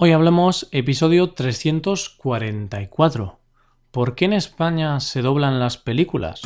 Hoy hablamos episodio 344. ¿Por qué en España se doblan las películas?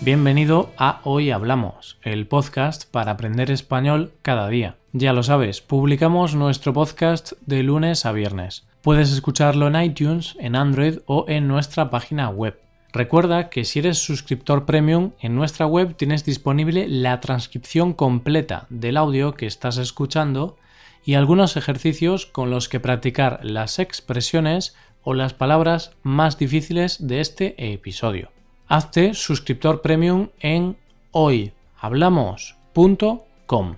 Bienvenido a Hoy Hablamos, el podcast para aprender español cada día. Ya lo sabes, publicamos nuestro podcast de lunes a viernes. Puedes escucharlo en iTunes, en Android o en nuestra página web Recuerda que si eres suscriptor premium, en nuestra web tienes disponible la transcripción completa del audio que estás escuchando y algunos ejercicios con los que practicar las expresiones o las palabras más difíciles de este episodio. Hazte suscriptor premium en hoyhablamos.com.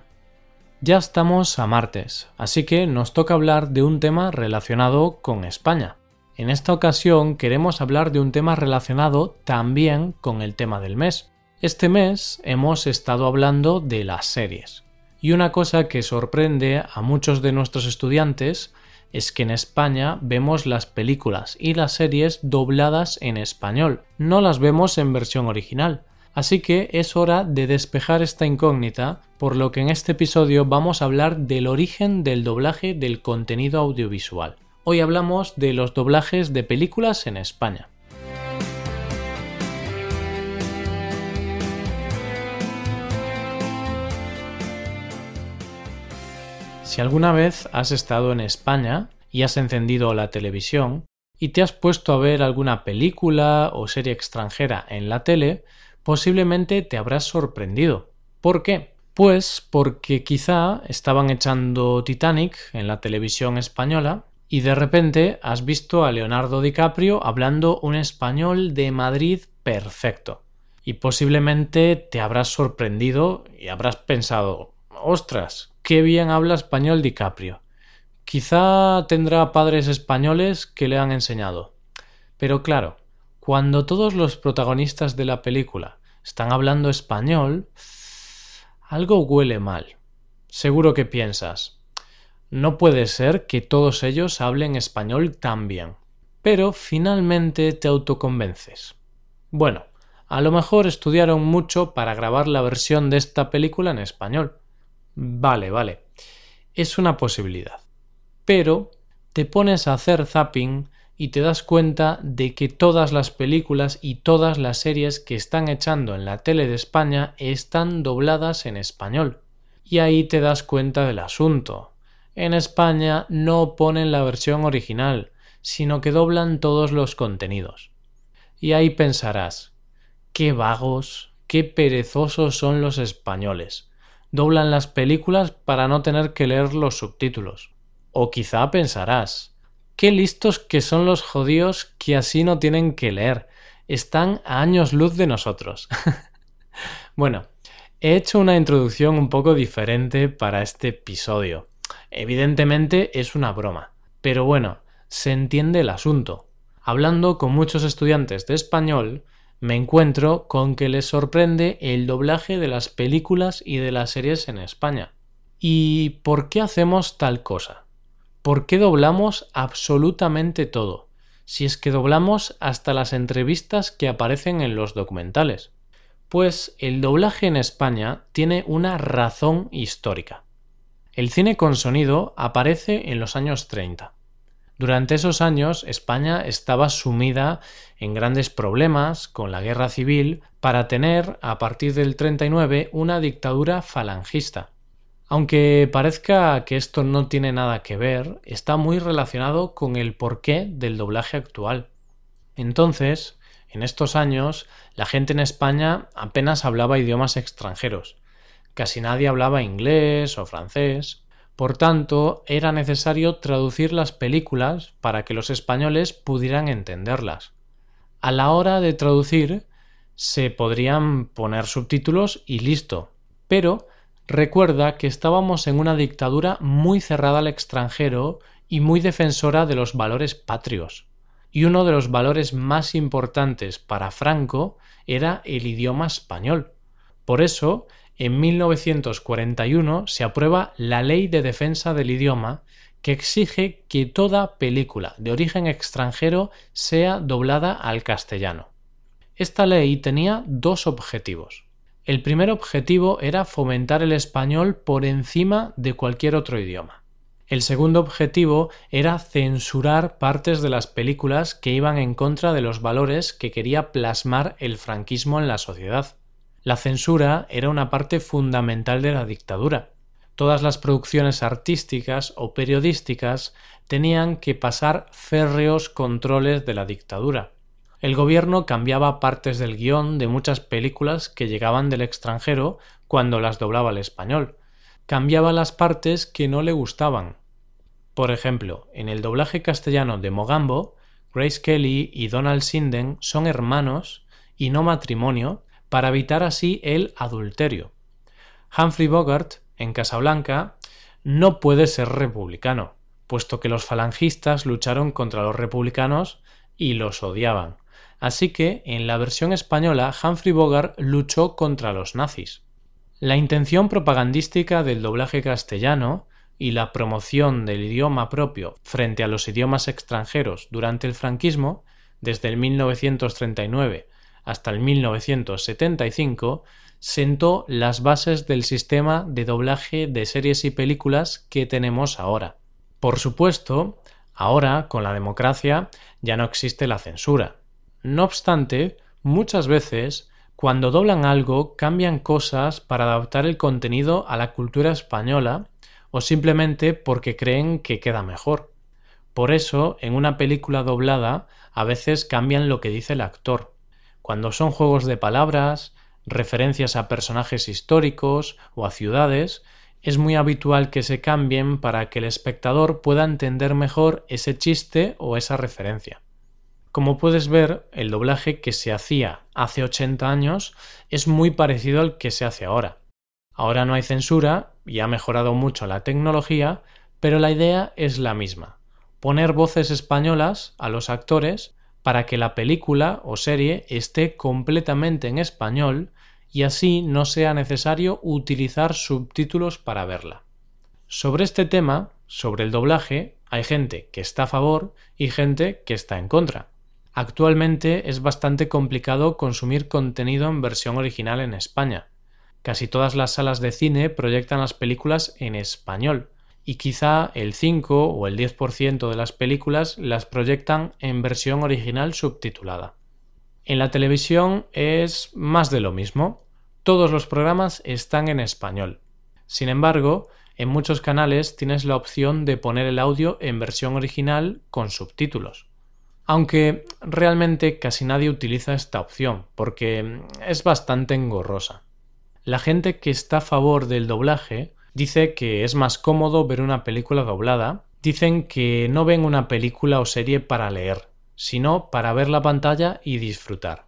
Ya estamos a martes, así que nos toca hablar de un tema relacionado con España. En esta ocasión queremos hablar de un tema relacionado también con el tema del mes. Este mes hemos estado hablando de las series. Y una cosa que sorprende a muchos de nuestros estudiantes es que en España vemos las películas y las series dobladas en español, no las vemos en versión original. Así que es hora de despejar esta incógnita, por lo que en este episodio vamos a hablar del origen del doblaje del contenido audiovisual. Hoy hablamos de los doblajes de películas en España. Si alguna vez has estado en España y has encendido la televisión y te has puesto a ver alguna película o serie extranjera en la tele, posiblemente te habrás sorprendido. ¿Por qué? Pues porque quizá estaban echando Titanic en la televisión española y de repente has visto a Leonardo DiCaprio hablando un español de Madrid perfecto. Y posiblemente te habrás sorprendido y habrás pensado, ostras, qué bien habla español DiCaprio. Quizá tendrá padres españoles que le han enseñado. Pero claro, cuando todos los protagonistas de la película están hablando español, algo huele mal. Seguro que piensas, no puede ser que todos ellos hablen español tan bien. Pero finalmente te autoconvences. Bueno, a lo mejor estudiaron mucho para grabar la versión de esta película en español. Vale, vale. Es una posibilidad. Pero te pones a hacer zapping y te das cuenta de que todas las películas y todas las series que están echando en la tele de España están dobladas en español. Y ahí te das cuenta del asunto en España no ponen la versión original, sino que doblan todos los contenidos. Y ahí pensarás, qué vagos, qué perezosos son los españoles. Doblan las películas para no tener que leer los subtítulos. O quizá pensarás, qué listos que son los judíos que así no tienen que leer. Están a años luz de nosotros. bueno, he hecho una introducción un poco diferente para este episodio Evidentemente es una broma, pero bueno, se entiende el asunto. Hablando con muchos estudiantes de español, me encuentro con que les sorprende el doblaje de las películas y de las series en España. ¿Y por qué hacemos tal cosa? ¿Por qué doblamos absolutamente todo? Si es que doblamos hasta las entrevistas que aparecen en los documentales. Pues el doblaje en España tiene una razón histórica. El cine con sonido aparece en los años 30. Durante esos años España estaba sumida en grandes problemas con la guerra civil para tener, a partir del 39, una dictadura falangista. Aunque parezca que esto no tiene nada que ver, está muy relacionado con el porqué del doblaje actual. Entonces, en estos años, la gente en España apenas hablaba idiomas extranjeros, Casi nadie hablaba inglés o francés. Por tanto, era necesario traducir las películas para que los españoles pudieran entenderlas. A la hora de traducir, se podrían poner subtítulos y listo. Pero recuerda que estábamos en una dictadura muy cerrada al extranjero y muy defensora de los valores patrios. Y uno de los valores más importantes para Franco era el idioma español. Por eso, en 1941 se aprueba la Ley de Defensa del Idioma que exige que toda película de origen extranjero sea doblada al castellano. Esta ley tenía dos objetivos. El primer objetivo era fomentar el español por encima de cualquier otro idioma. El segundo objetivo era censurar partes de las películas que iban en contra de los valores que quería plasmar el franquismo en la sociedad. La censura era una parte fundamental de la dictadura. Todas las producciones artísticas o periodísticas tenían que pasar férreos controles de la dictadura. El gobierno cambiaba partes del guion de muchas películas que llegaban del extranjero cuando las doblaba al español, cambiaba las partes que no le gustaban. Por ejemplo, en el doblaje castellano de Mogambo, Grace Kelly y Donald Sinden son hermanos y no matrimonio para evitar así el adulterio. Humphrey Bogart, en Casablanca, no puede ser republicano, puesto que los falangistas lucharon contra los republicanos y los odiaban. Así que, en la versión española, Humphrey Bogart luchó contra los nazis. La intención propagandística del doblaje castellano y la promoción del idioma propio frente a los idiomas extranjeros durante el franquismo, desde el 1939 hasta el 1975, sentó las bases del sistema de doblaje de series y películas que tenemos ahora. Por supuesto, ahora, con la democracia, ya no existe la censura. No obstante, muchas veces cuando doblan algo, cambian cosas para adaptar el contenido a la cultura española o simplemente porque creen que queda mejor. Por eso, en una película doblada, a veces cambian lo que dice el actor. Cuando son juegos de palabras, referencias a personajes históricos o a ciudades, es muy habitual que se cambien para que el espectador pueda entender mejor ese chiste o esa referencia. Como puedes ver, el doblaje que se hacía hace 80 años es muy parecido al que se hace ahora. Ahora no hay censura y ha mejorado mucho la tecnología, pero la idea es la misma. Poner voces españolas a los actores para que la película o serie esté completamente en español y así no sea necesario utilizar subtítulos para verla. Sobre este tema, sobre el doblaje, hay gente que está a favor y gente que está en contra. Actualmente es bastante complicado consumir contenido en versión original en España. Casi todas las salas de cine proyectan las películas en español y quizá el 5 o el 10% de las películas las proyectan en versión original subtitulada. En la televisión es más de lo mismo. Todos los programas están en español. Sin embargo, en muchos canales tienes la opción de poner el audio en versión original con subtítulos aunque realmente casi nadie utiliza esta opción porque es bastante engorrosa. La gente que está a favor del doblaje dice que es más cómodo ver una película doblada, dicen que no ven una película o serie para leer, sino para ver la pantalla y disfrutar.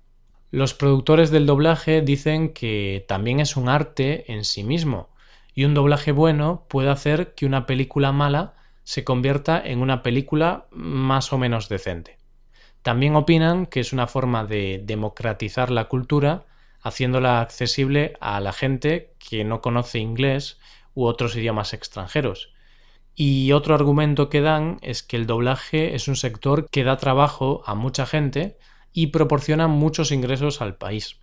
Los productores del doblaje dicen que también es un arte en sí mismo, y un doblaje bueno puede hacer que una película mala se convierta en una película más o menos decente. También opinan que es una forma de democratizar la cultura, haciéndola accesible a la gente que no conoce inglés u otros idiomas extranjeros. Y otro argumento que dan es que el doblaje es un sector que da trabajo a mucha gente y proporciona muchos ingresos al país.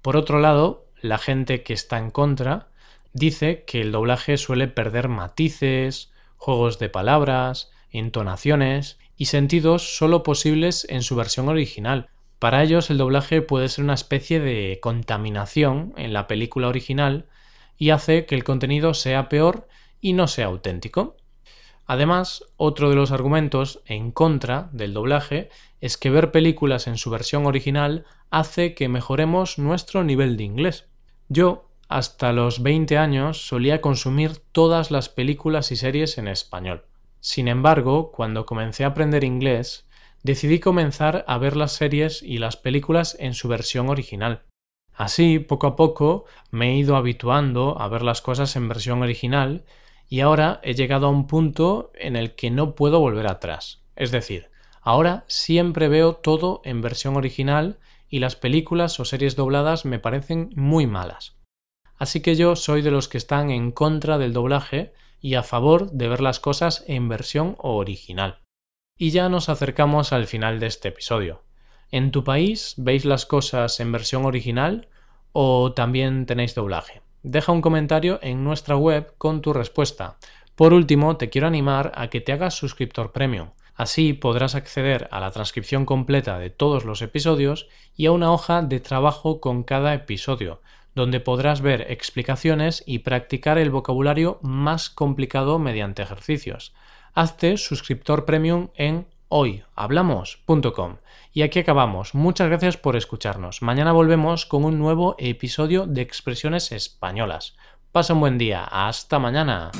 Por otro lado, la gente que está en contra dice que el doblaje suele perder matices, juegos de palabras, entonaciones y sentidos solo posibles en su versión original. Para ellos el doblaje puede ser una especie de contaminación en la película original y hace que el contenido sea peor y no sea auténtico. Además, otro de los argumentos en contra del doblaje es que ver películas en su versión original hace que mejoremos nuestro nivel de inglés. Yo, hasta los 20 años, solía consumir todas las películas y series en español. Sin embargo, cuando comencé a aprender inglés, decidí comenzar a ver las series y las películas en su versión original. Así, poco a poco, me he ido habituando a ver las cosas en versión original y ahora he llegado a un punto en el que no puedo volver atrás. Es decir, ahora siempre veo todo en versión original y las películas o series dobladas me parecen muy malas. Así que yo soy de los que están en contra del doblaje y a favor de ver las cosas en versión original. Y ya nos acercamos al final de este episodio. ¿En tu país veis las cosas en versión original o también tenéis doblaje? Deja un comentario en nuestra web con tu respuesta. Por último, te quiero animar a que te hagas suscriptor premium. Así podrás acceder a la transcripción completa de todos los episodios y a una hoja de trabajo con cada episodio, donde podrás ver explicaciones y practicar el vocabulario más complicado mediante ejercicios. Hazte suscriptor premium en hoyhablamos.com. Y aquí acabamos. Muchas gracias por escucharnos. Mañana volvemos con un nuevo episodio de Expresiones Españolas. Pasa un buen día. Hasta mañana.